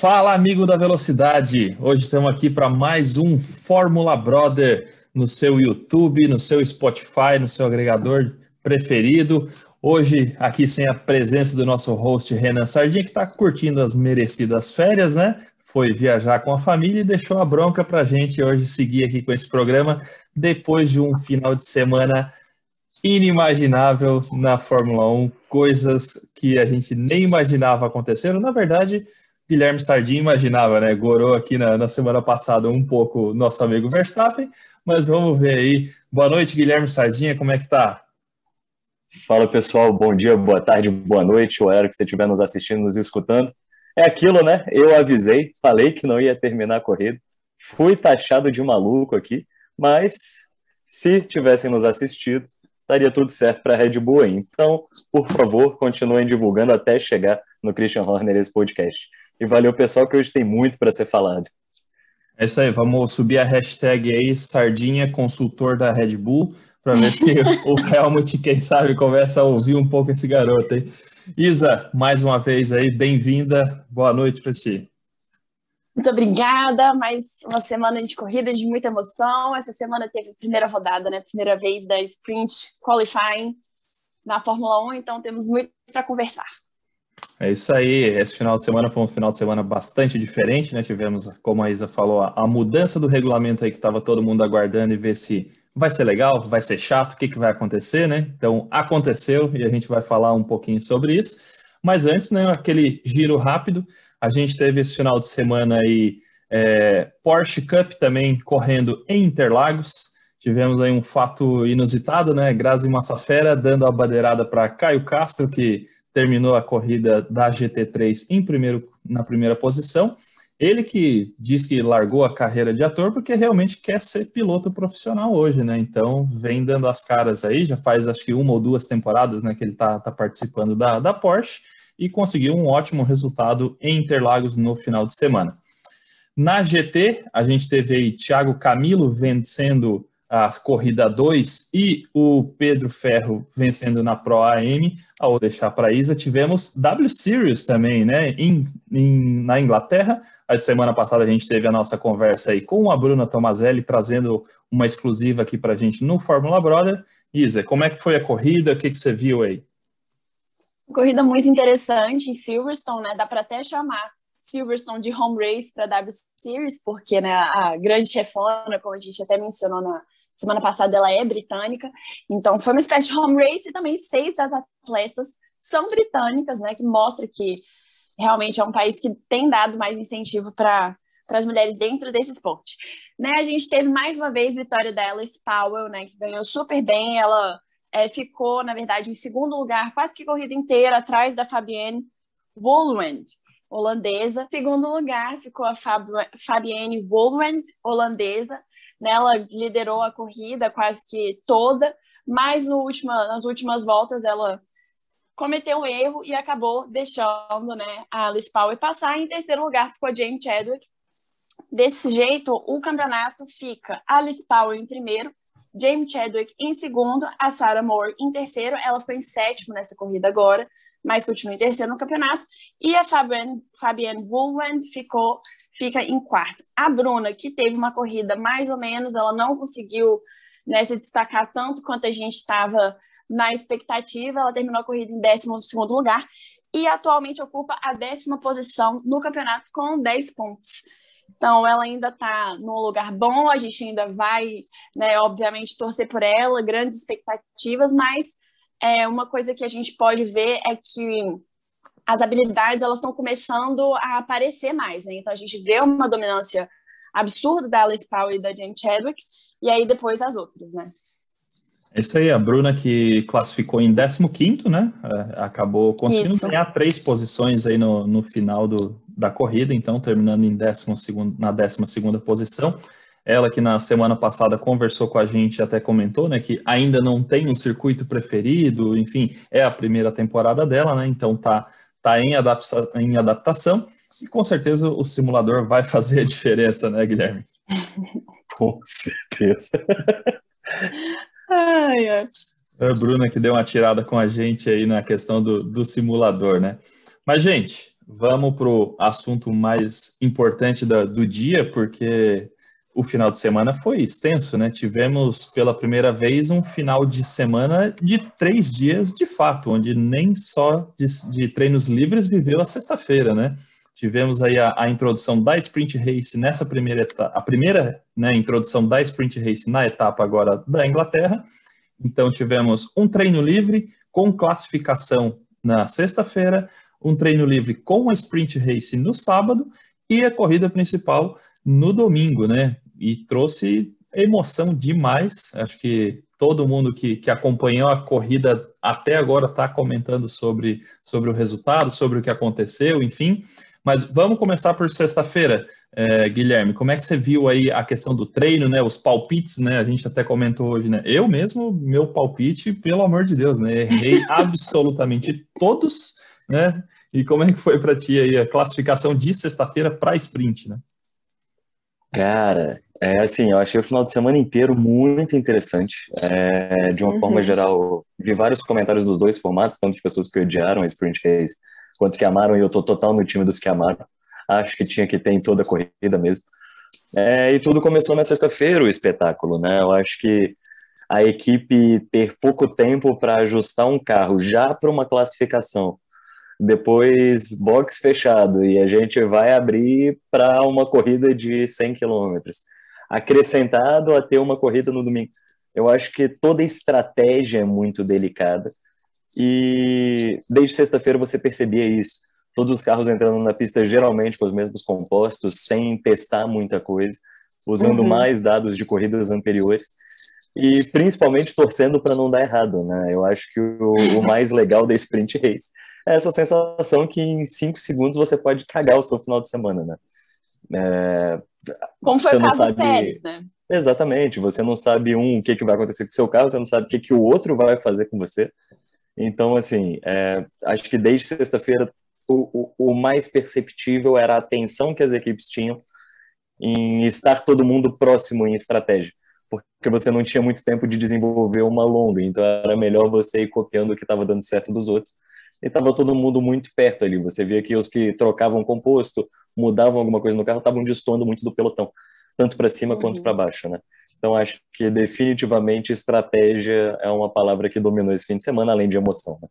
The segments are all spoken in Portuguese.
Fala, amigo da velocidade! Hoje estamos aqui para mais um Fórmula Brother no seu YouTube, no seu Spotify, no seu agregador preferido. Hoje, aqui sem a presença do nosso host Renan Sardinha, que está curtindo as merecidas férias, né? Foi viajar com a família e deixou a bronca para a gente hoje seguir aqui com esse programa depois de um final de semana inimaginável na Fórmula 1, coisas que a gente nem imaginava aconteceram. Na verdade, Guilherme Sardinha imaginava, né? Gorou aqui na, na, semana passada um pouco nosso amigo Verstappen, mas vamos ver aí. Boa noite, Guilherme Sardinha, como é que tá? Fala pessoal, bom dia, boa tarde, boa noite, o horário que você estiver nos assistindo, nos escutando. É aquilo, né? Eu avisei, falei que não ia terminar a corrida, fui taxado de maluco aqui, mas se tivessem nos assistido, estaria tudo certo para a Red Bull aí. Então, por favor, continuem divulgando até chegar no Christian Horner esse podcast. E valeu, pessoal, que hoje tem muito para ser falado. É isso aí, vamos subir a hashtag aí, Sardinha Consultor da Red Bull, para ver se o Helmut, quem sabe, começa a ouvir um pouco esse garoto aí. Isa, mais uma vez aí, bem-vinda, boa noite para ti. Muito obrigada, mais uma semana de corrida de muita emoção. Essa semana teve a primeira rodada, né? Primeira vez da Sprint Qualifying na Fórmula 1, então temos muito para conversar. É isso aí. Esse final de semana foi um final de semana bastante diferente, né? Tivemos, como a Isa falou, a, mudança do regulamento aí que estava todo mundo aguardando e ver se vai ser legal, vai ser chato, o que, que vai acontecer, né? Então, aconteceu e a gente vai falar um pouquinho sobre isso. Mas antes, né, aquele giro rápido, a gente teve esse final de semana aí é, Porsche Cup também correndo em Interlagos. Tivemos aí um fato inusitado, né? Grazi Massafera dando a bandeirada para Caio Castro, que terminou a corrida da GT3 em primeiro, na primeira posição. Ele que diz que largou a carreira de ator porque realmente quer ser piloto profissional hoje, né? Então vem dando as caras aí, já faz acho que uma ou duas temporadas né, que ele está tá participando da, da Porsche e conseguiu um ótimo resultado em Interlagos no final de semana. Na GT, a gente teve aí Thiago Camilo vencendo a corrida 2 e o Pedro Ferro vencendo na Pro AM. Ao deixar para Isa, tivemos W Series também, né, em, em, na Inglaterra. A semana passada a gente teve a nossa conversa aí com a Bruna Tomazelli, trazendo uma exclusiva aqui para a gente no Fórmula Brother. Isa, como é que foi a corrida? O que, que você viu aí? Corrida muito interessante em Silverstone, né? Dá para até chamar Silverstone de home race para W Series, porque né, a grande chefona, como a gente até mencionou na, semana passada ela é britânica, então foi uma espécie de home race e também seis das atletas são britânicas, né, que mostra que realmente é um país que tem dado mais incentivo para para as mulheres dentro desse esporte. Né, a gente teve mais uma vez vitória da Alice Powell, né, que ganhou super bem, ela é, ficou, na verdade, em segundo lugar, quase que corrida inteira, atrás da Fabienne Woolwand, holandesa. Em segundo lugar ficou a Fab Fabienne Woolwand, holandesa, ela liderou a corrida quase que toda, mas no última, nas últimas voltas ela cometeu um erro e acabou deixando né, a Alice Powell passar. Em terceiro lugar ficou a Jane Chadwick. Desse jeito, o campeonato fica Alice Powell em primeiro, James Chadwick em segundo, a Sarah Moore em terceiro. Ela foi em sétimo nessa corrida agora, mas continua em terceiro no campeonato. E a Fabienne, Fabienne Woolwand ficou fica em quarto. A Bruna, que teve uma corrida mais ou menos, ela não conseguiu né, se destacar tanto quanto a gente estava na expectativa, ela terminou a corrida em 12 lugar e atualmente ocupa a décima posição no campeonato com 10 pontos. Então, ela ainda está num lugar bom, a gente ainda vai, né, obviamente, torcer por ela, grandes expectativas, mas é, uma coisa que a gente pode ver é que as habilidades elas estão começando a aparecer mais, né? Então a gente vê uma dominância absurda da Alice Powell e da Jane Chadwick, e aí depois as outras, né? É isso aí, a Bruna que classificou em 15º, né? É, acabou conseguindo isso. ganhar três posições aí no, no final do, da corrida, então terminando em 12 na 12ª posição. Ela que na semana passada conversou com a gente, até comentou, né, que ainda não tem um circuito preferido, enfim, é a primeira temporada dela, né? Então tá está em, adapta em adaptação e com certeza o simulador vai fazer a diferença, né, Guilherme? com certeza. ai, ai. É a Bruna que deu uma tirada com a gente aí na questão do, do simulador, né? Mas, gente, Vamos para o assunto mais importante da, do dia, porque o final de semana foi extenso, né? Tivemos pela primeira vez um final de semana de três dias de fato, onde nem só de, de treinos livres viveu a sexta-feira, né? Tivemos aí a, a, introdução da Sprint Race nessa primeira etapa, a primeira né, introdução da Sprint Race na etapa agora da Inglaterra. Então tivemos um treino livre com classificação na sexta-feira, um treino livre com a Sprint Race no sábado e a corrida principal no domingo, né? E trouxe emoção demais. Acho que todo mundo que, que acompanhou a corrida até agora está comentando sobre, sobre o resultado, sobre o que aconteceu, enfim. Mas vamos começar por sexta-feira, é, Guilherme. Como é que você viu aí a questão do treino, né? Os palpites, né? A gente até comentou hoje, né? Eu mesmo, meu palpite, pelo amor de Deus, né? Errei absolutamente todos, né? E como é que foi para ti aí a classificação de sexta-feira para sprint, né? Cara, é assim, eu achei o final de semana inteiro muito interessante. É, de uma uhum. forma geral, vi vários comentários dos dois formatos, tanto de pessoas que odiaram a sprint race quanto que amaram, e eu tô total no time dos que amaram. Acho que tinha que ter em toda a corrida mesmo. É, e tudo começou na sexta-feira, o espetáculo, né? Eu acho que a equipe ter pouco tempo para ajustar um carro já para uma classificação, depois box fechado e a gente vai abrir para uma corrida de 100 quilômetros, acrescentado a ter uma corrida no domingo. Eu acho que toda estratégia é muito delicada e desde sexta-feira você percebia isso. Todos os carros entrando na pista geralmente com os mesmos compostos, sem testar muita coisa, usando uhum. mais dados de corridas anteriores e principalmente torcendo para não dar errado, né? Eu acho que o, o, mais legal da sprint race é essa sensação que em cinco segundos você pode cagar o seu final de semana, né? É, Como foi o caso sabe... do Pérez, né? Exatamente, você não sabe um o que, que vai acontecer com o seu carro, você não sabe o que, que o outro vai fazer com você. Então, assim, é, acho que desde sexta-feira o, o, o, mais perceptível era a atenção que as equipes tinham em estar todo mundo próximo em estratégia, porque você não tinha muito tempo de desenvolver uma longa, então era melhor você ir copiando o que estava dando certo dos outros. E estava todo mundo muito perto ali. Você via que os que trocavam composto, mudavam alguma coisa no carro, estavam destoando muito do pelotão, tanto para cima uhum. quanto para baixo, né? Então, acho que definitivamente estratégia é uma palavra que dominou esse fim de semana, além de emoção. Né?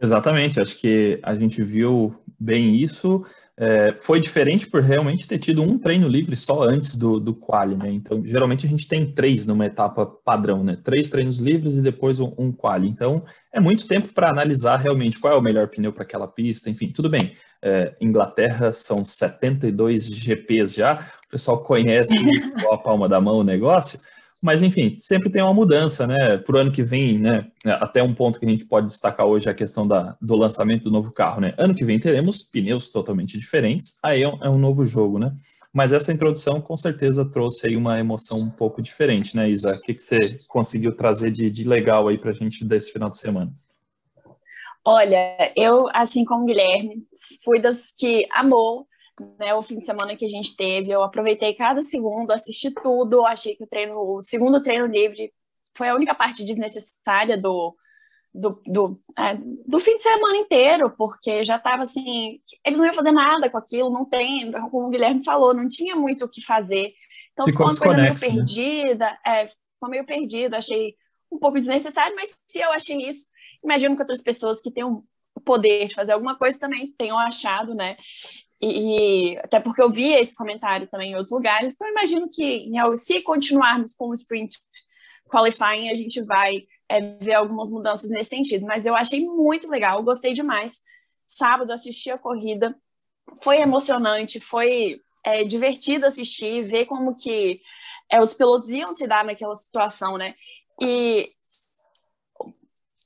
Exatamente, acho que a gente viu bem isso. É, foi diferente por realmente ter tido um treino livre só antes do, do quali, né? Então, geralmente a gente tem três numa etapa padrão, né? Três treinos livres e depois um, um quali. Então, é muito tempo para analisar realmente qual é o melhor pneu para aquela pista, enfim, tudo bem. É, Inglaterra são 72 GPs já, o pessoal conhece a palma da mão o negócio, mas, enfim, sempre tem uma mudança, né? Para o ano que vem, né? Até um ponto que a gente pode destacar hoje é a questão da, do lançamento do novo carro, né? Ano que vem teremos pneus totalmente diferentes, aí é um, é um novo jogo, né? Mas essa introdução com certeza trouxe aí uma emoção um pouco diferente, né, Isa? O que, que você conseguiu trazer de, de legal aí para a gente desse final de semana? Olha, eu, assim como o Guilherme, fui das que amou né, o fim de semana que a gente teve. Eu aproveitei cada segundo, assisti tudo. Achei que o treino, o segundo treino livre foi a única parte desnecessária do, do, do, é, do fim de semana inteiro, porque já estava assim, eles não iam fazer nada com aquilo, não tem, como o Guilherme falou, não tinha muito o que fazer. Então ficou, ficou uma coisa meio né? perdida, é, ficou meio perdido, achei um pouco desnecessário, mas se eu achei isso, imagino que outras pessoas que têm o poder de fazer alguma coisa também tenham achado, né? E, até porque eu vi esse comentário também em outros lugares, então imagino que se continuarmos com o sprint qualifying, a gente vai é, ver algumas mudanças nesse sentido. Mas eu achei muito legal, gostei demais. Sábado assisti a corrida, foi emocionante, foi é, divertido assistir, ver como que é, os pilotos iam se dar naquela situação, né? E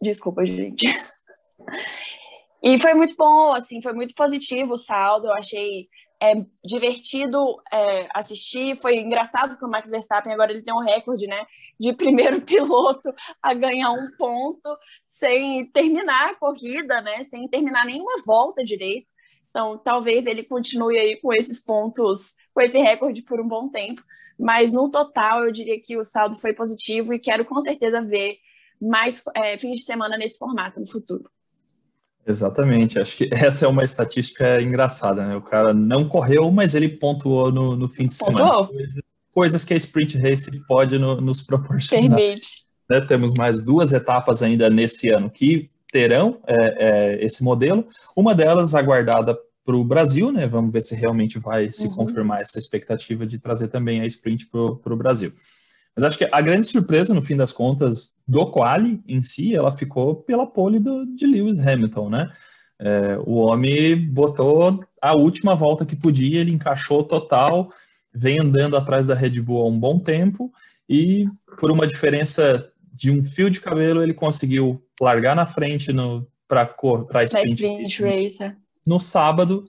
desculpa, gente. E foi muito bom, assim, foi muito positivo o saldo. Eu achei é, divertido é, assistir. Foi engraçado que o Max Verstappen agora ele tem um recorde, né, de primeiro piloto a ganhar um ponto sem terminar a corrida, né, sem terminar nenhuma volta direito. Então, talvez ele continue aí com esses pontos, com esse recorde por um bom tempo. Mas no total, eu diria que o saldo foi positivo e quero com certeza ver mais é, fins de semana nesse formato no futuro. Exatamente, acho que essa é uma estatística engraçada, né? O cara não correu, mas ele pontuou no, no fim de semana. Coisas, coisas, que a Sprint Race pode no, nos proporcionar. Permite. Né? Temos mais duas etapas ainda nesse ano que terão é, é, esse modelo. Uma delas aguardada para o Brasil, né? Vamos ver se realmente vai se uhum. confirmar essa expectativa de trazer também a Sprint para o Brasil. Mas acho que a grande surpresa, no fim das contas, do quali em si, ela ficou pela pole do, de Lewis Hamilton, né? É, o homem botou a última volta que podia, ele encaixou total, vem andando atrás da Red Bull há um bom tempo e por uma diferença de um fio de cabelo ele conseguiu largar na frente para a sprint, sprint race. É. no sábado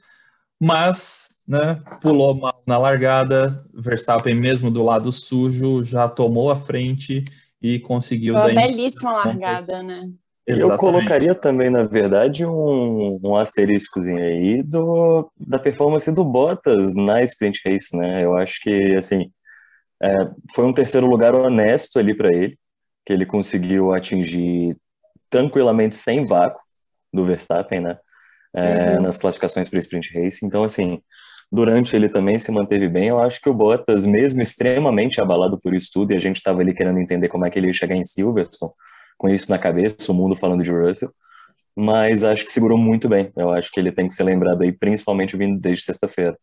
mas né, pulou mal na largada. Verstappen, mesmo do lado sujo, já tomou a frente e conseguiu. Uma belíssima largada, né? Exatamente. Eu colocaria também, na verdade, um, um asteriscozinho aí do, da performance do Bottas na sprint race, né? Eu acho que, assim, é, foi um terceiro lugar honesto ali para ele, que ele conseguiu atingir tranquilamente sem vácuo do Verstappen, né? é, uhum. nas classificações para Sprint Race. Então, assim, durante ele também se manteve bem. Eu acho que o Bottas, mesmo extremamente abalado por isso tudo, e a gente estava ali querendo entender como é que ele ia chegar em Silverstone, com isso na cabeça, o mundo falando de Russell, mas acho que segurou muito bem. Eu acho que ele tem que ser lembrado aí, principalmente vindo desde sexta-feira.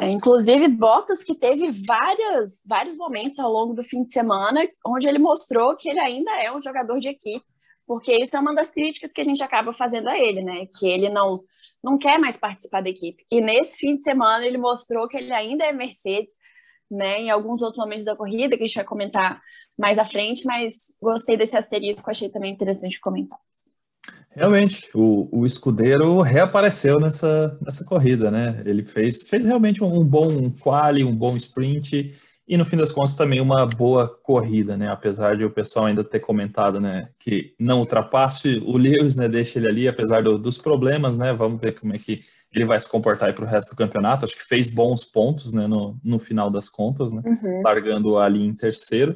É, inclusive, Bottas que teve várias, vários momentos ao longo do fim de semana onde ele mostrou que ele ainda é um jogador de equipe porque isso é uma das críticas que a gente acaba fazendo a ele, né? Que ele não, não quer mais participar da equipe. E nesse fim de semana ele mostrou que ele ainda é Mercedes, né? Em alguns outros momentos da corrida, que a gente vai comentar mais à frente, mas gostei desse asterisco, achei também interessante comentar. Realmente, o, o escudeiro reapareceu nessa, nessa corrida, né? Ele fez, fez realmente um, um bom quali, um bom sprint e no fim das contas também uma boa corrida, né? Apesar de o pessoal ainda ter comentado, né, que não ultrapasse o Lewis, né, deixa ele ali, apesar do, dos problemas, né? Vamos ver como é que ele vai se comportar para o resto do campeonato. Acho que fez bons pontos, né, no, no final das contas, né? Uhum. Largando ali em terceiro.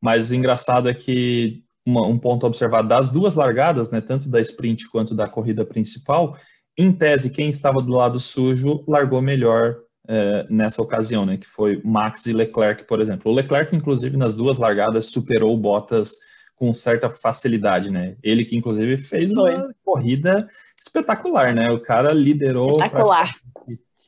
Mas o engraçado é que uma, um ponto observado das duas largadas, né, tanto da sprint quanto da corrida principal, em tese, quem estava do lado sujo largou melhor é, nessa ocasião, né, que foi Max e Leclerc, por exemplo. O Leclerc, inclusive, nas duas largadas, superou o Bottas com certa facilidade, né? Ele que, inclusive, fez foi. uma corrida espetacular, né? O cara liderou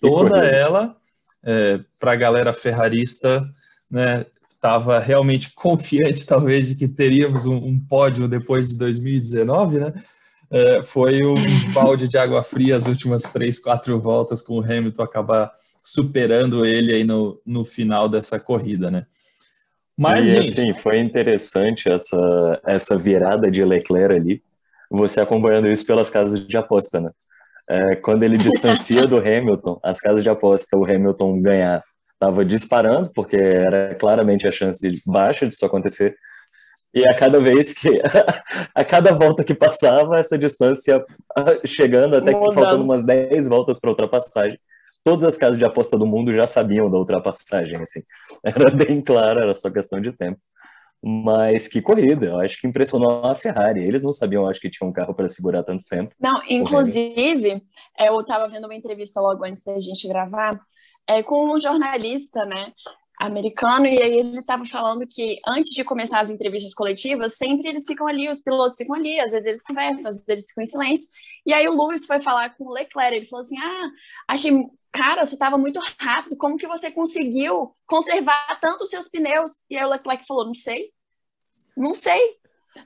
toda ela é, para a galera ferrarista, né? Estava realmente confiante, talvez, de que teríamos um, um pódio depois de 2019, né? É, foi um balde de água fria as últimas três, quatro voltas com o Hamilton acabar superando ele aí no, no final dessa corrida, né? Mas, e, gente... assim, foi interessante essa, essa virada de Leclerc ali, você acompanhando isso pelas casas de aposta, né? É, quando ele distancia do Hamilton, as casas de aposta, o Hamilton ganhar, estava disparando, porque era claramente a chance baixa disso acontecer. E a cada vez que, a cada volta que passava, essa distância chegando, até que faltando umas 10 voltas para ultrapassagem, todas as casas de aposta do mundo já sabiam da ultrapassagem, assim. Era bem claro, era só questão de tempo. Mas que corrida, eu acho que impressionou a Ferrari. Eles não sabiam, acho que tinha um carro para segurar tanto tempo. Não, inclusive, eu estava vendo uma entrevista logo antes da gente gravar é, com um jornalista, né? americano, e aí ele estava falando que antes de começar as entrevistas coletivas, sempre eles ficam ali, os pilotos ficam ali, às vezes eles conversam, às vezes eles ficam em silêncio. E aí o Lewis foi falar com o Leclerc, ele falou assim: "Ah, achei, cara, você estava muito rápido, como que você conseguiu conservar tanto os seus pneus?" E aí o Leclerc falou: "Não sei. Não sei.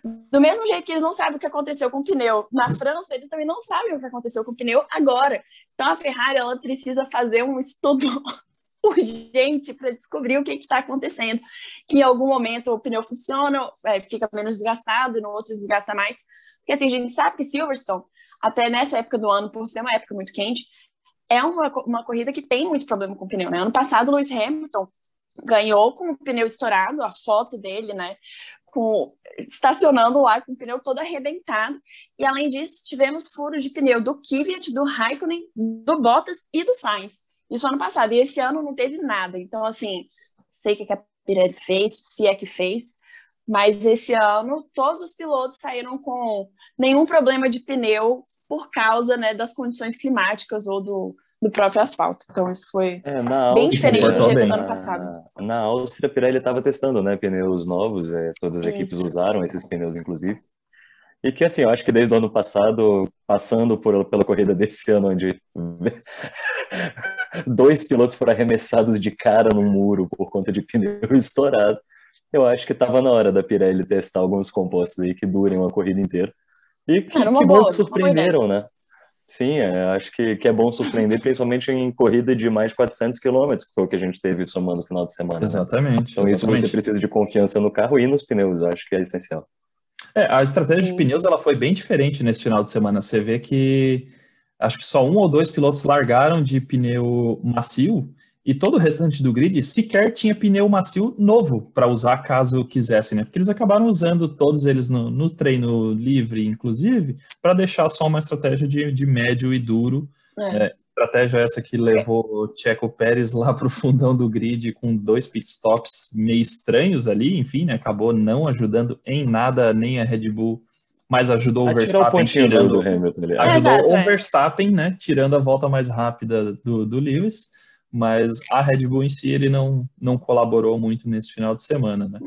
Do mesmo jeito que eles não sabem o que aconteceu com o pneu na França, eles também não sabem o que aconteceu com o pneu agora. Então a Ferrari ela precisa fazer um estudo urgente para descobrir o que está acontecendo. Que em algum momento o pneu funciona, é, fica menos desgastado, no outro desgasta mais. Porque assim, a gente sabe que Silverstone, até nessa época do ano, por ser uma época muito quente, é uma, uma corrida que tem muito problema com o pneu. Né? Ano passado, Lewis Hamilton ganhou com o pneu estourado, a foto dele, né? Com, estacionando lá com o pneu todo arrebentado. E além disso, tivemos furos de pneu do Kvyat, do Raikkonen, do Bottas e do Sainz. Isso ano passado. E esse ano não teve nada. Então, assim, sei o que a Pirelli fez, se é que fez, Mas esse ano, todos os pilotos saíram com nenhum problema de pneu por causa né, das condições climáticas ou do, do próprio asfalto. Então, isso foi é, bem diferente do que do ano passado. Na, na Áustria, a Pirelli estava testando né, pneus novos, é, todas as isso. equipes usaram esses pneus, inclusive. E que, assim, eu acho que desde o ano passado, passando por, pela corrida desse ano, onde dois pilotos foram arremessados de cara no muro por conta de pneu estourado, eu acho que estava na hora da Pirelli testar alguns compostos aí que durem uma corrida inteira. E que, que bom que surpreenderam, né? Sim, é, acho que, que é bom surpreender, principalmente em corrida de mais de 400 quilômetros, que foi o que a gente teve somando no final de semana. Exatamente. Né? Então, exatamente. isso você precisa de confiança no carro e nos pneus, eu acho que é essencial. É, a estratégia de pneus ela foi bem diferente nesse final de semana. Você vê que acho que só um ou dois pilotos largaram de pneu macio e todo o restante do grid sequer tinha pneu macio novo para usar caso quisessem, né? Porque eles acabaram usando todos eles no, no treino livre, inclusive, para deixar só uma estratégia de, de médio e duro. É. É, estratégia essa que levou o Checo Pérez lá para o fundão do grid com dois pitstops meio estranhos ali, enfim, né? Acabou não ajudando em nada nem a Red Bull mas ajudou o Verstappen tirando, o Hamilton, ajudou é, o é. Verstappen, né, tirando a volta mais rápida do, do Lewis mas a Red Bull em si ele não, não colaborou muito nesse final de semana, né?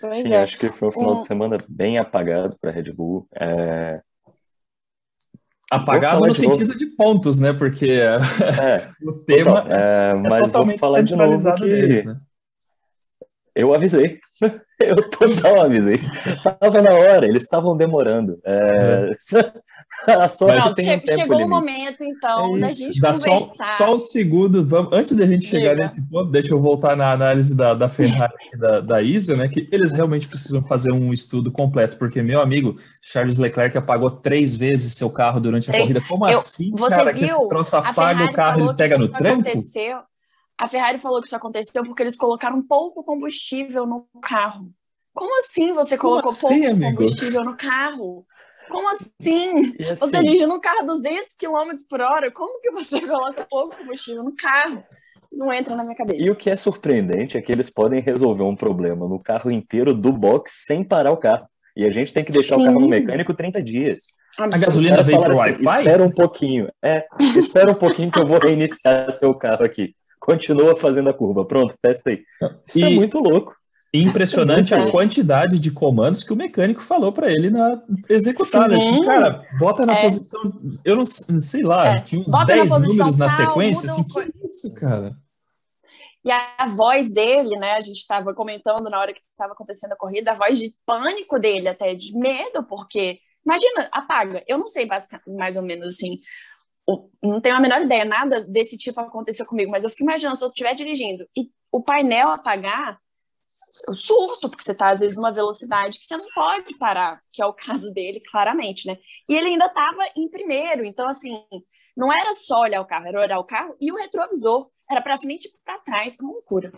Pois Sim, é. acho que foi um final de semana bem apagado para a Red Bull. É... Apagado no de sentido novo. de pontos, né? Porque é, o tema total, é, é, mas totalmente vou falar centralizado de novo que... deles, né? Eu avisei. Eu total avisei. Tava na hora, eles estavam demorando. É... A sorte Não, tem che um tempo chegou o momento, então, é da gente Dá conversar. Só, só um segundo, vamos, antes da gente chegar nesse ponto, deixa eu voltar na análise da, da Ferrari e da, da Isa, né? Que eles realmente precisam fazer um estudo completo, porque, meu amigo, Charles Leclerc apagou três vezes seu carro durante a três. corrida. Como eu, assim, cara? Viu? Que esse troço apaga o carro e ele pega no tranco? Aconteceu. A Ferrari falou que isso aconteceu porque eles colocaram pouco combustível no carro. Como assim você Como colocou assim, pouco amigo? combustível no carro? Como assim? assim? Você dirige no carro 200 km por hora, como que você coloca pouco combustível no carro? Não entra na minha cabeça. E o que é surpreendente é que eles podem resolver um problema no carro inteiro do box sem parar o carro. E a gente tem que deixar Sim. o carro no mecânico 30 dias. A gasolina vem pro assim, Wi-Fi? Espera um pouquinho. É, espera um pouquinho que eu vou reiniciar seu carro aqui continua fazendo a curva. Pronto, testa aí. Isso é e é muito louco. Impressionante é a quantidade de comandos que o mecânico falou para ele na executar. Né? Assim, cara, bota na é. posição. Eu não sei lá, é. tinha uns 10 números na sequência. Assim, que isso, cara? E a voz dele, né? A gente estava comentando na hora que estava acontecendo a corrida, a voz de pânico dele, até de medo, porque imagina, apaga. Eu não sei mais ou menos assim, não tenho a menor ideia, nada desse tipo aconteceu comigo, mas eu fico imaginando se eu estiver dirigindo e o painel apagar, eu surto, porque você está às vezes numa velocidade que você não pode parar, que é o caso dele, claramente, né? E ele ainda estava em primeiro, então assim, não era só olhar o carro, era olhar o carro e o retrovisor, era para frente e para trás, uma loucura.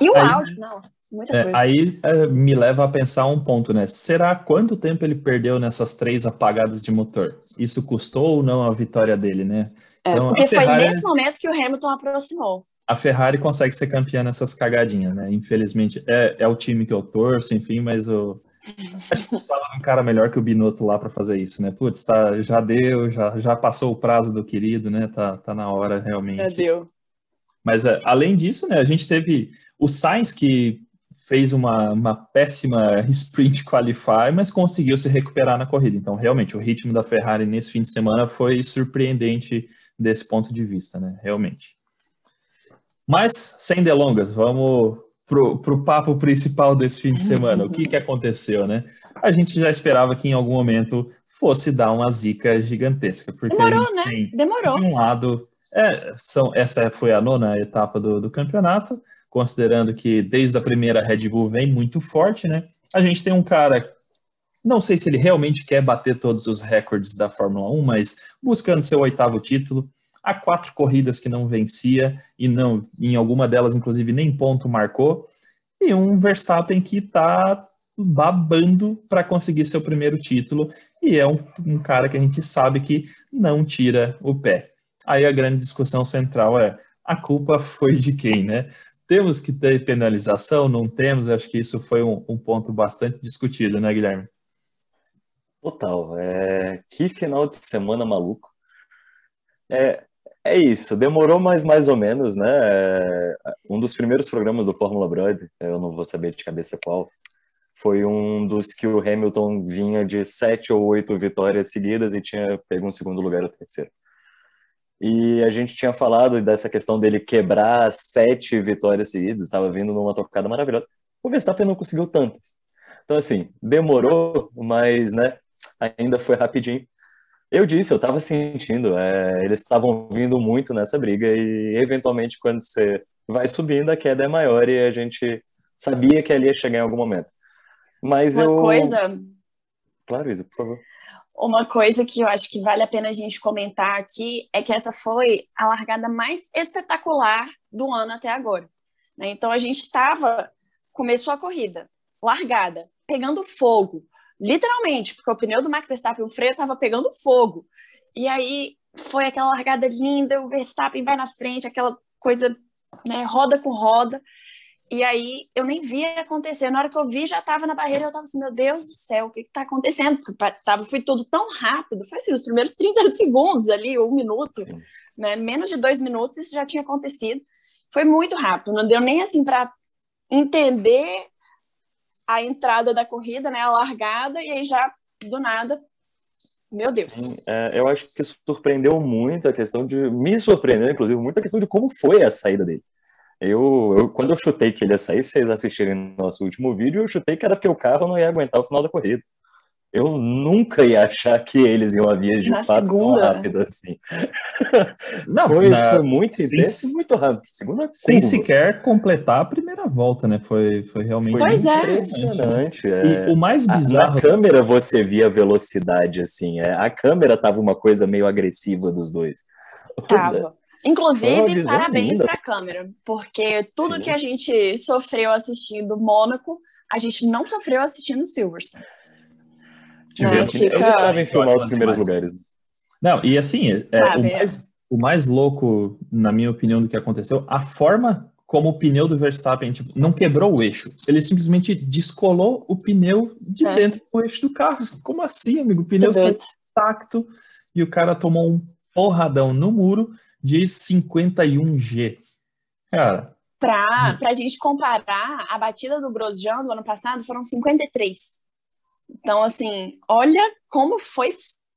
E o Aí... áudio, não. Muita é, coisa. Aí é, me leva a pensar um ponto, né? Será quanto tempo ele perdeu nessas três apagadas de motor? Isso custou ou não a vitória dele, né? É, então, porque Ferrari, foi nesse momento que o Hamilton aproximou. A Ferrari consegue ser campeã nessas cagadinhas, né? Infelizmente, é, é o time que eu torço, enfim, mas eu acho que precisava de um cara melhor que o Binotto lá para fazer isso, né? Putz, tá, já deu, já, já passou o prazo do querido, né? Tá, tá na hora realmente. Já deu. Mas é, além disso, né, a gente teve o Sainz que fez uma, uma péssima sprint qualify, mas conseguiu se recuperar na corrida. Então, realmente, o ritmo da Ferrari nesse fim de semana foi surpreendente desse ponto de vista, né? Realmente. Mas, sem delongas, vamos pro, pro papo principal desse fim de semana. O que, que aconteceu, né? A gente já esperava que em algum momento fosse dar uma zica gigantesca. Porque Demorou, né? Demorou. De um lado, é, são, essa foi a nona etapa do, do campeonato considerando que desde a primeira Red Bull vem muito forte, né? A gente tem um cara, não sei se ele realmente quer bater todos os recordes da Fórmula 1, mas buscando seu oitavo título. Há quatro corridas que não vencia e não, em alguma delas, inclusive, nem ponto marcou. E um Verstappen que está babando para conseguir seu primeiro título e é um, um, cara que a gente sabe que não tira o pé. Aí a grande discussão central é a culpa foi de quem, né? temos que ter penalização? Não temos? Acho que isso foi um, um ponto bastante discutido, né, Guilherme? Total. É... Que final de semana maluco. É, é isso, demorou, mas mais ou menos, né? Um dos primeiros programas do Fórmula Broad, eu não vou saber de cabeça qual, foi um dos que o Hamilton vinha de sete ou oito vitórias seguidas e tinha pego um segundo lugar ou terceiro. E a gente tinha falado dessa questão dele quebrar sete vitórias seguidas, estava vindo numa tocada maravilhosa. O Verstappen não conseguiu tantas. Então, assim, demorou, mas, né, ainda foi rapidinho. Eu disse, eu estava sentindo, é, eles estavam vindo muito nessa briga e, eventualmente, quando você vai subindo, a queda é maior e a gente sabia que ali ia chegar em algum momento. Mas Uma eu... coisa... Claro, Isa, por favor. Uma coisa que eu acho que vale a pena a gente comentar aqui é que essa foi a largada mais espetacular do ano até agora. Né? Então a gente estava, começou a corrida, largada, pegando fogo, literalmente, porque o pneu do Max Verstappen, o freio estava pegando fogo. E aí foi aquela largada linda, o Verstappen vai na frente, aquela coisa, né, roda com roda. E aí eu nem vi acontecer. Na hora que eu vi, já estava na barreira, eu estava assim, meu Deus do céu, o que está acontecendo? Porque tava, foi tudo tão rápido, foi assim, os primeiros 30 segundos ali, um minuto, né? menos de dois minutos, isso já tinha acontecido. Foi muito rápido, não deu nem assim para entender a entrada da corrida, né? A largada, e aí já do nada. Meu Deus. Sim, é, eu acho que surpreendeu muito a questão de. Me surpreendeu, inclusive, muito a questão de como foi a saída dele. Eu, eu, quando eu chutei que ele ia sair, vocês assistirem nosso último vídeo, eu chutei que era porque o carro não ia aguentar o final da corrida. Eu nunca ia achar que eles iam a vias de na fato segunda. tão rápido assim. Não, foi, na... foi muito intenso e muito rápido. Segunda Sem sequer completar a primeira volta, né? Foi, foi realmente pois é. impressionante. É. E o mais bizarro. Na câmera você via a velocidade, assim. É, a câmera tava uma coisa meio agressiva dos dois. Tava. Inclusive, parabéns para a câmera, porque tudo Sim. que a gente sofreu assistindo Mônaco, a gente não sofreu assistindo Silverstone. Fica... Eles sabem filmar os primeiros lugares. Não, e assim, é, o, é. mais, o mais louco, na minha opinião, do que aconteceu, a forma como o pneu do Verstappen tipo, não quebrou o eixo. Ele simplesmente descolou o pneu de é. dentro do eixo do carro. Como assim, amigo? O pneu saiu intacto e o cara tomou um porradão no muro de 51G. Cara. Para a gente comparar, a batida do Grosjean do ano passado foram 53. Então, assim, olha como foi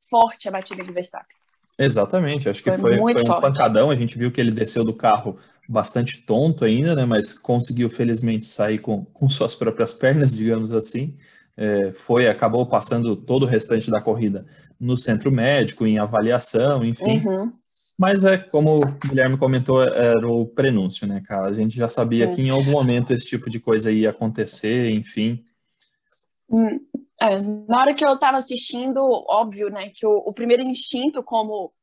forte a batida do Verstappen. Exatamente, acho que foi, foi, foi um pancadão. A gente viu que ele desceu do carro bastante tonto ainda, né? Mas conseguiu felizmente sair com, com suas próprias pernas, digamos assim. É, foi, acabou passando todo o restante da corrida no centro médico, em avaliação, enfim. Uhum. Mas é como o Guilherme comentou, era o prenúncio, né, cara? A gente já sabia que em algum momento esse tipo de coisa ia acontecer, enfim. Hum, é, na hora que eu estava assistindo, óbvio, né, que o, o primeiro instinto como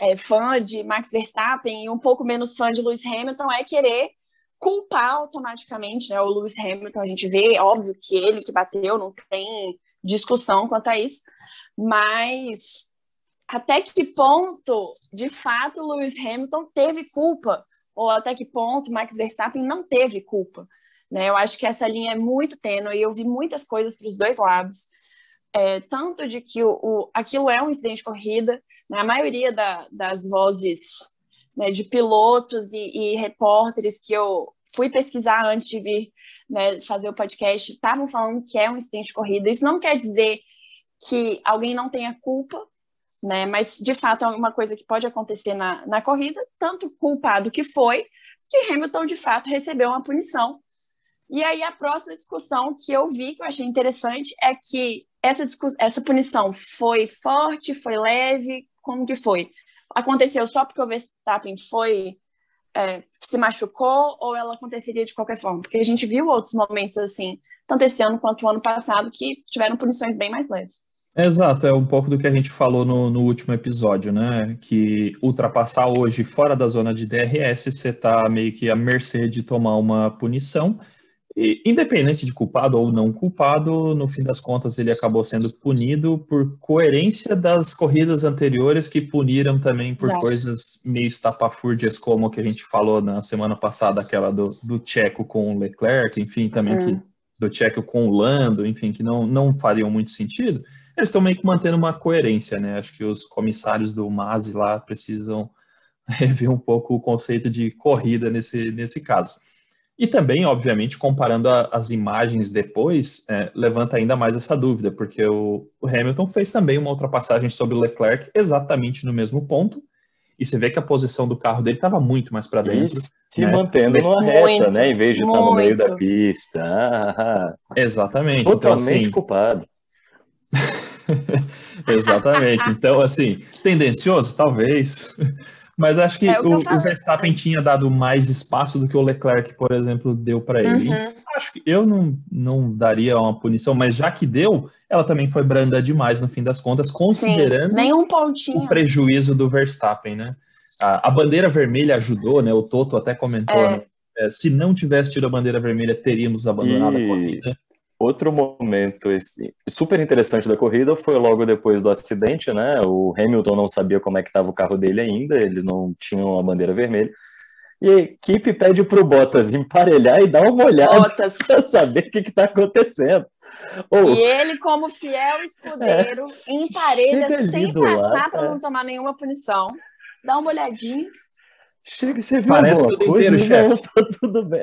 é, fã de Max Verstappen e um pouco menos fã de Lewis Hamilton é querer culpar automaticamente, né, o Lewis Hamilton. A gente vê, óbvio que ele que bateu, não tem discussão quanto a isso, mas até que ponto, de fato, Lewis Hamilton teve culpa, ou até que ponto Max Verstappen não teve culpa. Né? Eu acho que essa linha é muito tênue e eu vi muitas coisas para os dois lados. É, tanto de que o, o, aquilo é um incidente de corrida, né? a maioria da, das vozes né, de pilotos e, e, repórteres que eu fui pesquisar antes de vir né, fazer o podcast estavam falando que é um incidente de corrida. Isso não quer dizer que alguém não tenha culpa, né? Mas de fato é uma coisa que pode acontecer na, na corrida, tanto culpado que foi, que Hamilton de fato recebeu uma punição. E aí a próxima discussão que eu vi, que eu achei interessante, é que essa, essa punição foi forte, foi leve, como que foi? Aconteceu só porque o Verstappen foi é, se machucou ou ela aconteceria de qualquer forma? Porque a gente viu outros momentos assim, tanto esse ano quanto o ano passado, que tiveram punições bem mais leves. Exato, é um pouco do que a gente falou no, no último episódio, né? Que ultrapassar hoje fora da zona de DRS, você está meio que à mercê de tomar uma punição. Independente de culpado ou não culpado, no fim das contas ele acabou sendo punido por coerência das corridas anteriores que puniram também por Exato. coisas meio estapafúrdias, como que a gente falou na semana passada, aquela do, do Tcheco com o Leclerc, enfim, também hum. que, do Tcheco com o Lando, enfim, que não, não fariam muito sentido. Eles estão meio que mantendo uma coerência, né? Acho que os comissários do Masi lá precisam rever um pouco o conceito de corrida nesse, nesse caso. E também, obviamente, comparando a, as imagens depois, é, levanta ainda mais essa dúvida, porque o, o, Hamilton fez também uma ultrapassagem sobre o Leclerc exatamente no mesmo ponto, e você vê que a posição do carro dele estava muito mais para dentro. E se né? mantendo numa reta, muito, né? Em vez de muito. estar no meio da pista. Ah, Exatamente. Totalmente então, assim, culpado. Exatamente. Então, assim, tendencioso? Talvez. Mas acho que, é o, que o, o, Verstappen tinha dado mais espaço do que o Leclerc, por exemplo, deu para ele. Uhum. Acho que eu não, não daria uma punição, mas já que deu, ela também foi branda demais no fim das contas, considerando Sim, pontinho. o prejuízo do Verstappen, né? A, a, bandeira vermelha ajudou, né? O Toto até comentou, é. né? É, se não tivesse tido a bandeira vermelha, teríamos abandonado e... a corrida. Outro momento esse, super interessante da corrida foi logo depois do acidente, né? O Hamilton não sabia como é que estava o carro dele ainda, eles não tinham a bandeira vermelha. E a equipe pede para o Bottas emparelhar e dar uma olhada para saber o que está acontecendo. e ele, como fiel escudeiro, é, emparelha sem passar para é. não tomar nenhuma punição. Dá uma olhadinha. Chega, você viu Parece alguma coisa? Inteiro, não, tá tudo bem.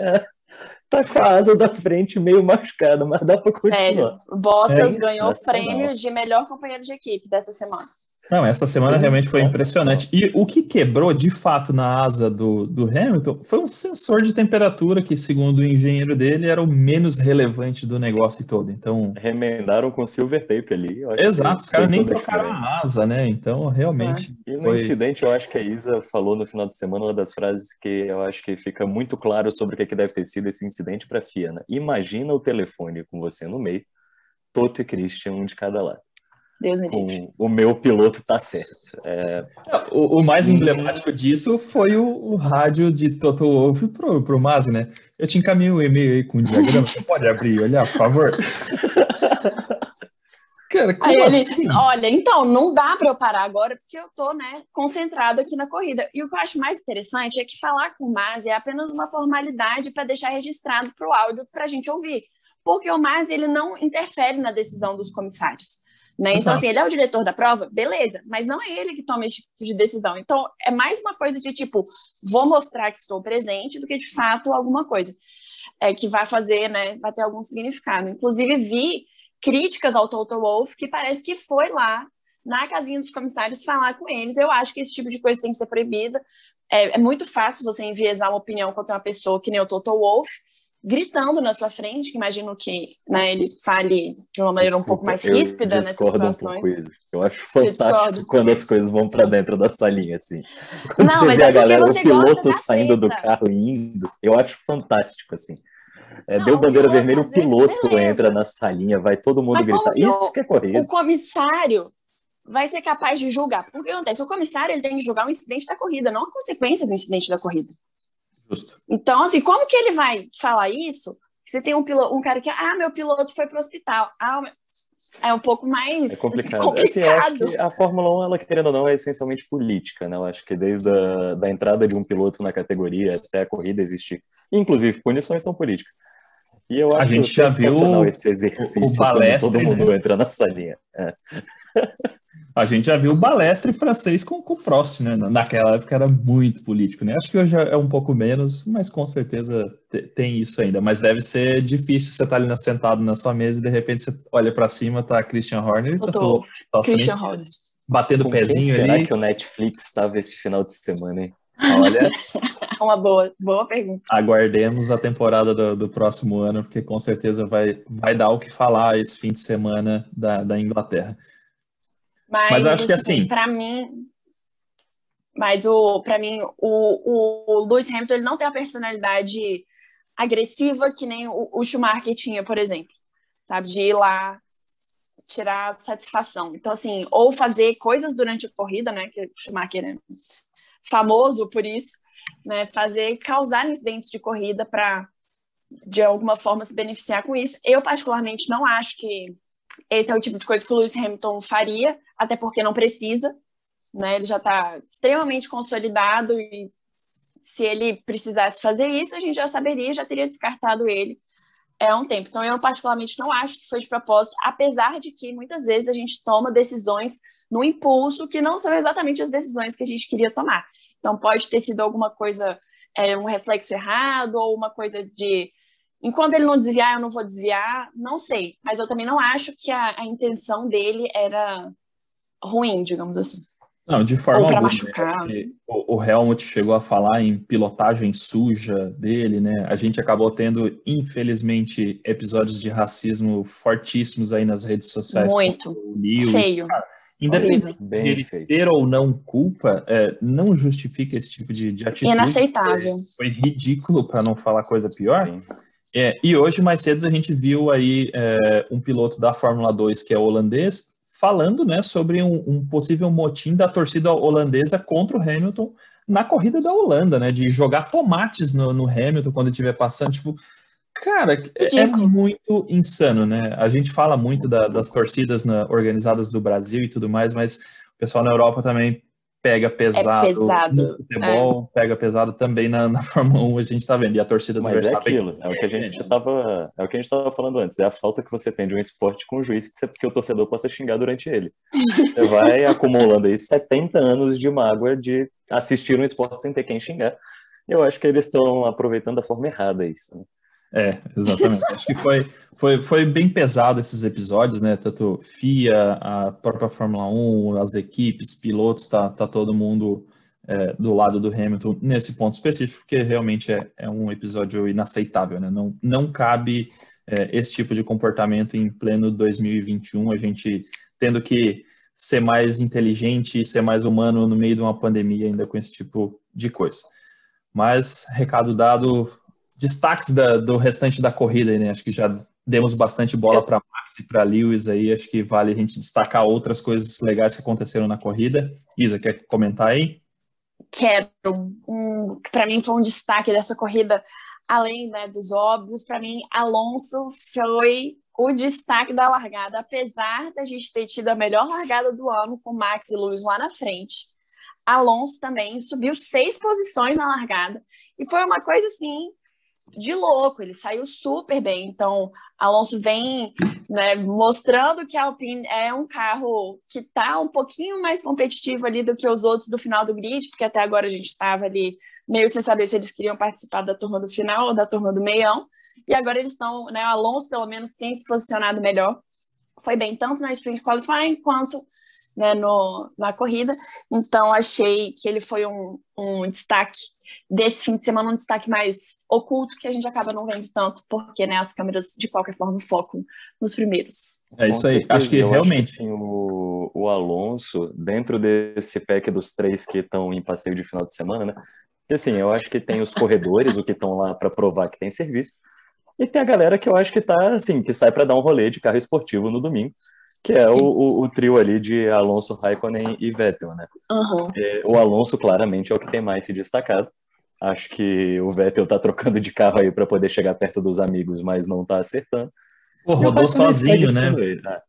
É tá com a asa da frente meio machucada, mas dá para continuar. Sério, Bottas é ganhou o prêmio de melhor companheiro de equipe dessa semana. Não, essa semana realmente foi impressionante. E o que quebrou de fato na asa do, do Hamilton foi um sensor de temperatura que, segundo o engenheiro dele, era o menos relevante do negócio todo. Então. Remendaram com silver tape ali. Exato, os caras nem trocaram a asa, né? Então, realmente. É. E no foi... incidente, eu acho que a Isa falou no final de semana uma das frases que eu acho que fica muito claro sobre o que, é que deve ter sido esse incidente para a FIA. Né? Imagina o telefone com você no meio, Toto e Christian, um de cada lado. Deus me O, o meu piloto tá certo. É... O, o, mais emblemático disso foi o, o rádio de Toto Wolff pro, pro Masi, né? Eu te encaminho um e-mail aí com o diagrama, você pode abrir e olhar, por favor? Cara, como Aí ele, assim? olha, então, não dá para eu parar agora porque eu tô, né, concentrado aqui na corrida. E o que eu acho mais interessante é que falar com o Masi é apenas uma formalidade para deixar registrado para o áudio para a gente ouvir. Porque o Masi, ele não interfere na decisão dos comissários. Né? Então, assim, ele é o diretor da prova, beleza, mas não é ele que toma esse tipo de decisão. Então, é mais uma coisa de tipo, vou mostrar que estou presente do que de fato alguma coisa é, que vai fazer, né, vai ter algum significado. Inclusive, vi críticas ao Toto Wolff que parece que foi lá na casinha dos comissários falar com eles. Eu acho que esse tipo de coisa tem que ser proibida. É, é muito fácil você enviesar uma opinião contra uma pessoa que nem o Toto Wolff, gritando na sua frente, que imagino que né, ele fale de uma maneira um pouco mais ríspida nessas situações. Um isso. Eu acho fantástico quando as coisas vão para dentro da salinha, assim. Quando não, você vê é a galera, o piloto saindo do carro e indo, eu acho fantástico, assim. É, não, deu bandeira vermelha, o piloto beleza. entra na salinha, vai todo mundo Mas gritar. Isso que é corrida. O comissário vai ser capaz de julgar. Porque acontece? O comissário ele tem que julgar o incidente da corrida, não a consequência do incidente da corrida. Justo. Então, assim, como que ele vai falar isso? Você tem um, piloto, um cara que, ah, meu piloto foi para o hospital. Ah, é um pouco mais é complicado. complicado. Assim, eu acho que a Fórmula 1, ela querendo ou não, é essencialmente política, né? Eu acho que desde a da entrada de um piloto na categoria até a corrida existe, inclusive punições são políticas. E eu acho a gente já viu esse exercício o, balestre, todo mundo né? entra nessa linha. É. A gente já viu o balestre francês com, com o Prost, né? Naquela época era muito político, né? Acho que hoje é um pouco menos, mas com certeza tem isso ainda. Mas deve ser difícil você estar tá ali sentado na sua mesa e de repente você olha para cima, tá Christian Horner. Tá, tô, tá Christian Horner. Batendo o pezinho será ali. Será que o Netflix estava esse final de semana, hein? Olha. Uma boa, boa pergunta. Aguardemos a temporada do, do, próximo ano, porque com certeza vai, vai dar o que falar esse fim de semana da, da Inglaterra. Mas, mas acho que assim. Para mim. Mas o para mim, o, o Lewis Hamilton ele não tem a personalidade agressiva que nem o, o Schumacher tinha, por exemplo. Sabe? De ir lá tirar satisfação. Então, assim, ou fazer coisas durante a corrida, né? Que o Schumacher é famoso por isso, né? Fazer, causar incidentes de corrida para de alguma forma se beneficiar com isso. Eu, particularmente, não acho que esse é o tipo de coisa que o Lewis Hamilton faria, até porque não precisa, né? Ele já está extremamente consolidado e se ele precisasse fazer isso, a gente já saberia, já teria descartado ele há um tempo. Então, eu particularmente não acho que foi de propósito, apesar de que muitas vezes a gente toma decisões no impulso que não são exatamente as decisões que a gente queria tomar. Então, pode ter sido alguma coisa, é, um reflexo errado, ou uma coisa de. Enquanto ele não desviar, eu não vou desviar, não sei. Mas eu também não acho que a, a intenção dele era ruim, digamos assim. Não, de forma alguma. Né? O, o Helmut chegou a falar em pilotagem suja dele, né? A gente acabou tendo, infelizmente, episódios de racismo fortíssimos aí nas redes sociais. Muito. Lewis, Feio. Cara, independente de ele ter ou não culpa, é, não justifica esse tipo de, de atitude. Inaceitável. Foi, foi ridículo, para não falar coisa pior. É, e hoje, mais cedo, a gente viu aí é, um piloto da Fórmula 2 que é holandês, falando né, sobre um, um, possível motim da torcida holandesa contra o Hamilton na corrida da Holanda, né? De jogar tomates no, no Hamilton quando estiver passando. Tipo, cara, é, é, muito insano, né? A gente fala muito da, das torcidas na, organizadas do Brasil e tudo mais, mas o pessoal na Europa também pega pesado, é pesado. no futebol, é. pega pesado também na, na Fórmula 1, a gente tá vendo, e a torcida do Mas é aquilo, é o que a gente tava, é o que a gente tava falando antes, é a falta que você tem de um esporte com um juiz que, você, que o torcedor possa xingar durante ele. Você vai acumulando aí 70 anos de mágoa de assistir um esporte sem ter quem xingar. Eu acho que eles estão aproveitando da forma errada isso. Né? É, exatamente. Acho que foi, foi, foi bem pesado esses episódios, né? Tanto FIA, a própria Fórmula 1, as equipes, pilotos, tá, tá todo mundo é, do lado do Hamilton nesse ponto específico, porque realmente é, é um episódio inaceitável, né? Não, não cabe é, esse tipo de comportamento em pleno 2021, a gente tendo que ser mais inteligente e ser mais humano no meio de uma pandemia ainda com esse tipo de coisa. Mas, recado dado, destaques da, do restante da corrida, né? Acho que já demos bastante bola para Max e para Lewis aí. Acho que vale a gente destacar outras coisas legais que aconteceram na corrida. Isa, quer comentar aí? Quero. Um, para mim foi um destaque dessa corrida, além né, dos óbvios. Para mim, Alonso foi o destaque da largada, apesar da gente ter tido a melhor largada do ano com Max e Lewis lá na frente. Alonso também subiu seis posições na largada. E foi uma coisa assim de louco, ele saiu super bem. Então, Alonso vem né, mostrando que a Alpine é um carro que está um pouquinho mais competitivo ali do que os outros do final do grid, porque até agora a gente estava ali meio sem saber se eles queriam participar da turma do final ou da turma do meião. E agora eles estão, né, o Alonso pelo menos tem se posicionado melhor. Foi bem tanto na sprint qualifying quanto né, no, na corrida. Então achei que ele foi um, um destaque desse fim de semana um destaque mais oculto que a gente acaba não vendo tanto, porque né, as câmeras de qualquer forma focam nos primeiros. É isso aí. Acho que realmente. Acho que, assim, o, o Alonso, dentro desse pack dos três que estão em passeio de final de semana, né? Porque assim, eu acho que tem os corredores, o que estão lá para provar que tem serviço. E tem a galera que eu acho que tá assim, que sai para dar um rolê de carro esportivo no domingo que é o, o, o, trio ali de Alonso, Raikkonen e Vettel, né? Uhum. o Alonso claramente é o que tem mais se destacado. Acho que o Vettel tá trocando de carro aí para poder chegar perto dos amigos, mas não tá acertando. Pô, rodou sozinho, né? né?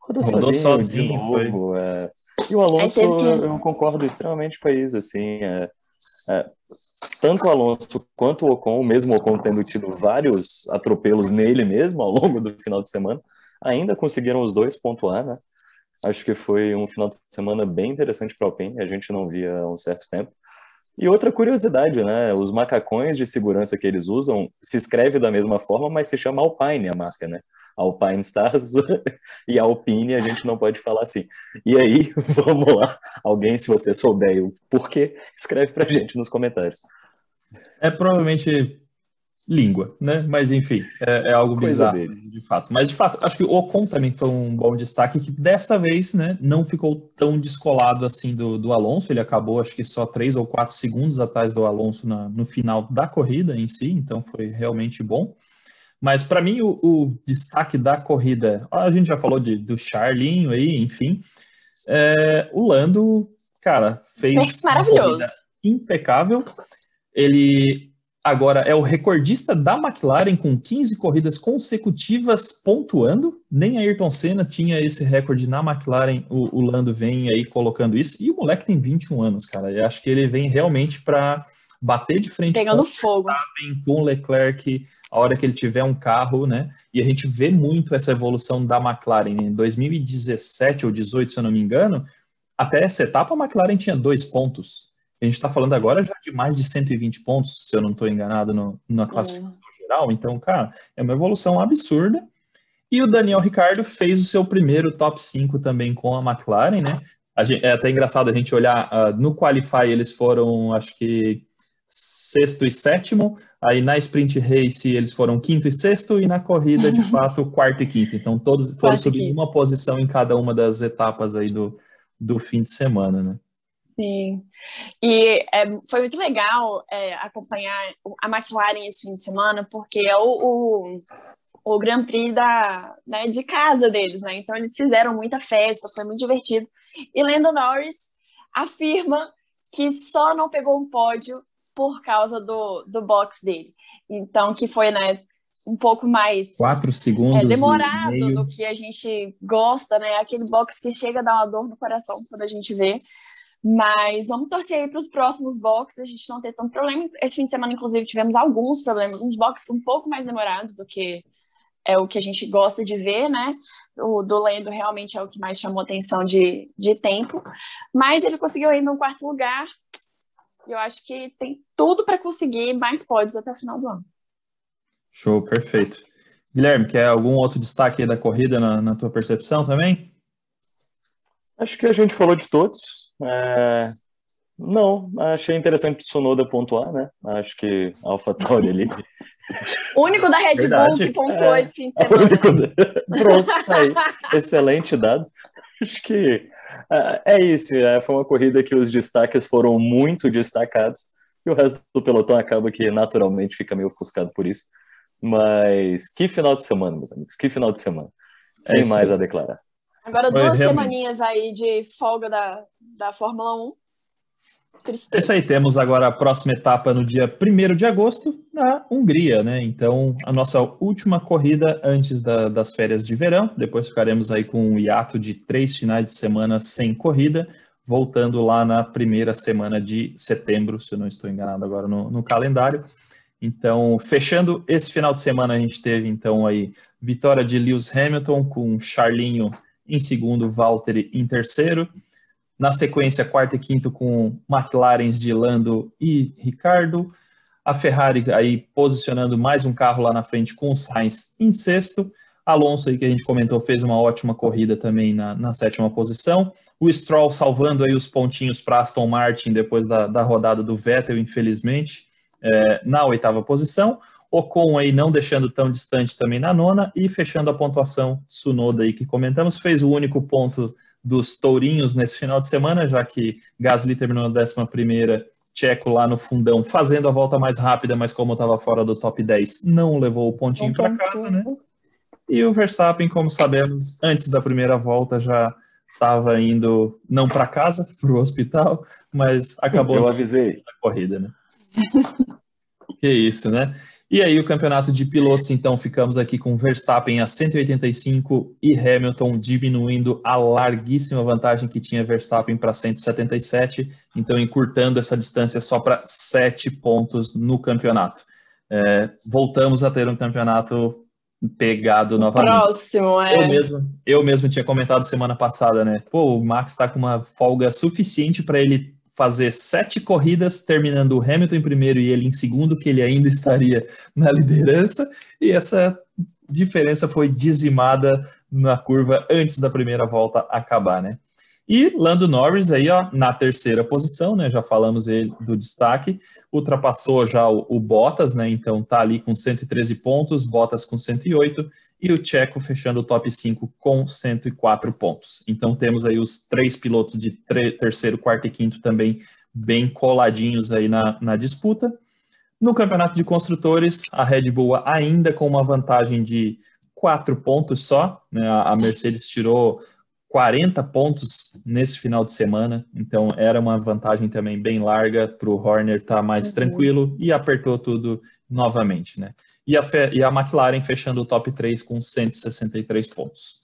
Rodou, rodou sozinho, sozinho novo, é... E o Alonso, eu concordo extremamente com isso, assim, é... É... tanto o Alonso quanto o Ocon, mesmo o Ocon tendo tido vários atropelos nele mesmo ao longo do final de semana, ainda conseguiram os dois pontuar, né? Acho que foi um final de semana bem interessante para o Alpine, a gente não via há um certo tempo. E outra curiosidade, né? Os macacões de segurança que eles usam se escreve da mesma forma, mas se chama Alpine a marca, né? Alpine Stars e Alpine a gente não pode falar assim. E aí, vamos lá. Alguém, se você souber o porquê, escreve pra gente nos comentários. É provavelmente língua, né? Mas enfim, é, é algo Coisa bizarro, dele. de fato. Mas de fato, acho que o Ocon também foi um bom destaque, que desta vez, né, não ficou tão descolado assim do, do Alonso. Ele acabou, acho que só três ou quatro segundos atrás do Alonso na, no final da corrida em si, então foi realmente bom. Mas para mim, o, o, destaque da corrida, a gente já falou de, do Charlinho aí, enfim. É, o Lando, cara, fez maravilhoso. impecável. Ele Agora, é o recordista da McLaren com 15 corridas consecutivas pontuando. Nem a Ayrton Senna tinha esse recorde na McLaren. O, o Lando vem aí colocando isso. E o moleque tem 21 anos, cara. Eu acho que ele vem realmente para bater de frente Pegando com fogo. com o Leclerc a hora que ele tiver um carro, né? E a gente vê muito essa evolução da McLaren. Em 2017 ou 18, se eu não me engano, até essa etapa a McLaren tinha dois pontos a gente está falando agora já de mais de 120 pontos, se eu não estou enganado no, na classificação é. geral. Então, cara, é uma evolução absurda. E o Daniel Ricardo fez o seu primeiro top 5 também com a McLaren, né? A gente, é até engraçado a gente olhar uh, no Qualify, eles foram, acho que, sexto e sétimo. Aí na sprint race eles foram quinto e sexto, e na corrida, de fato, quarto e quinto. Então todos foram subindo uma posição em cada uma das etapas aí do, do fim de semana, né? Sim. E é, foi muito legal é, acompanhar a McLaren esse fim de semana, porque é o, o, o Grand Prix da, né, de casa deles, né? Então eles fizeram muita festa, foi muito divertido. E Lando Norris afirma que só não pegou um pódio por causa do, do box dele. Então, que foi, né, um pouco mais quatro segundos é, demorado do que a gente gosta, né? Aquele box que chega a dar uma dor no coração quando a gente vê. Mas vamos torcer aí para os próximos boxes, a gente não ter tanto problema. Esse fim de semana, inclusive, tivemos alguns problemas, uns boxes um pouco mais demorados do que é o que a gente gosta de ver, né? O do Lendo realmente é o que mais chamou atenção de, de tempo. Mas ele conseguiu ir no quarto lugar. Eu acho que tem tudo para conseguir mais pódios até o final do ano. Show, perfeito. Guilherme, quer algum outro destaque da corrida na, na tua percepção também? Acho que a gente falou de todos. É... Não, achei interessante o Sonoda pontuar, né? Acho que a AlphaTauri ali. O único da Red Bull que pontuou é, esse fim de semana. Pronto, tá aí. Excelente dado. Acho que é, é isso. É, foi uma corrida que os destaques foram muito destacados e o resto do pelotão acaba que naturalmente fica meio ofuscado por isso. Mas que final de semana, meus amigos. Que final de semana. É Sem mais a declarar. Agora duas semaninhas aí de folga da, da Fórmula 1. Tristeza. É isso aí, temos agora a próxima etapa no dia 1 de agosto, na Hungria, né? Então, a nossa última corrida antes da, das férias de verão. Depois ficaremos aí com um hiato de três finais de semana sem corrida, voltando lá na primeira semana de setembro, se eu não estou enganado agora no, no calendário. Então, fechando esse final de semana, a gente teve então aí vitória de Lewis Hamilton com Charlinho em segundo, Valtteri em terceiro. Na sequência, quarto e quinto com McLarens de Lando e Ricardo. A Ferrari aí posicionando mais um carro lá na frente com o Sainz em sexto. Alonso aí que a gente comentou fez uma ótima corrida também na, na sétima posição. O Stroll salvando aí os pontinhos para Aston Martin depois da, da rodada do Vettel, infelizmente, é, na oitava posição. Ocon aí não deixando tão distante também na nona e fechando a pontuação Sunoda aí que comentamos, fez o único ponto dos tourinhos nesse final de semana, já que Gasly terminou na décima primeira, Checo lá no fundão fazendo a volta mais rápida, mas como estava fora do top 10, não levou o pontinho para casa, né? E o Verstappen, como sabemos, antes da primeira volta já estava indo não para casa, para o hospital, mas acabou Eu avisei. a corrida, né? que isso, né? E aí, o campeonato de pilotos, então, ficamos aqui com Verstappen a 185 e Hamilton diminuindo a larguíssima vantagem que tinha Verstappen para 177, então encurtando essa distância só para 7 pontos no campeonato. É, voltamos a ter um campeonato pegado novamente. Próximo, é. Eu mesmo, eu mesmo tinha comentado semana passada, né? Pô, o Max está com uma folga suficiente para ele fazer sete corridas, terminando o Hamilton em primeiro e ele em segundo, que ele ainda estaria na liderança, e essa diferença foi dizimada na curva antes da primeira volta acabar, né? E Lando Norris aí, ó, na terceira posição, né? Já falamos ele do destaque, ultrapassou já o, o Bottas, né? Então tá ali com 113 pontos, Bottas com 108 e o Checo fechando o top 5 com 104 pontos. Então temos aí os três pilotos de terceiro, quarto e quinto também bem coladinhos aí na, na disputa. No campeonato de construtores, a Red Bull ainda com uma vantagem de quatro pontos só, né? a Mercedes tirou 40 pontos nesse final de semana, então era uma vantagem também bem larga para o Horner estar tá mais uhum. tranquilo e apertou tudo novamente, né? E a, e a McLaren fechando o top 3 com 163 pontos.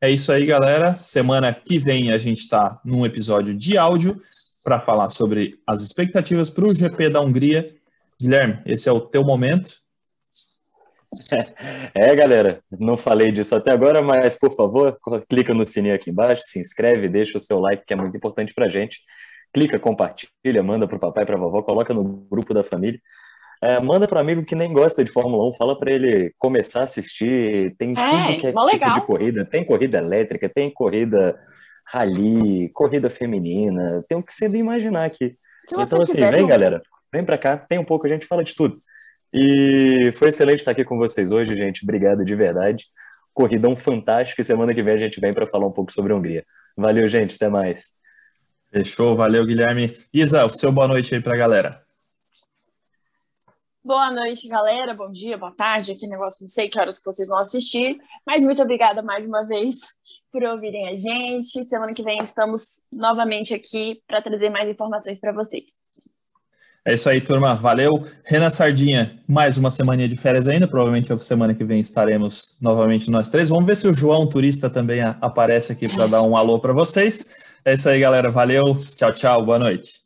É isso aí, galera. Semana que vem a gente está num episódio de áudio para falar sobre as expectativas para o GP da Hungria. Guilherme, esse é o teu momento. É, galera, não falei disso até agora, mas por favor, clica no sininho aqui embaixo, se inscreve, deixa o seu like, que é muito importante pra gente. Clica, compartilha, manda pro papai, pra vovó, coloca no grupo da família. É, manda para amigo que nem gosta de Fórmula 1, fala para ele começar a assistir. Tem é, tudo que é tipo legal. de corrida. Tem corrida elétrica, tem corrida rally, corrida feminina, tem o que você imaginar aqui. então, assim, quiser, vem, galera, vem para cá, tem um pouco, a gente fala de tudo. E foi excelente estar aqui com vocês hoje, gente. Obrigado de verdade. Corridão fantástico e semana que vem a gente vem para falar um pouco sobre a Hungria. Valeu, gente. Até mais. Fechou. Valeu, Guilherme. Isa, o seu boa noite aí para a galera. Boa noite, galera. Bom dia, boa tarde. Aqui negócio, não sei que horas que vocês vão assistir, mas muito obrigada mais uma vez por ouvirem a gente. Semana que vem estamos novamente aqui para trazer mais informações para vocês. É isso aí, turma. Valeu. Renan Sardinha, mais uma semana de férias ainda. Provavelmente a semana que vem estaremos novamente nós três. Vamos ver se o João Turista também aparece aqui para dar um alô para vocês. É isso aí, galera. Valeu. Tchau, tchau. Boa noite.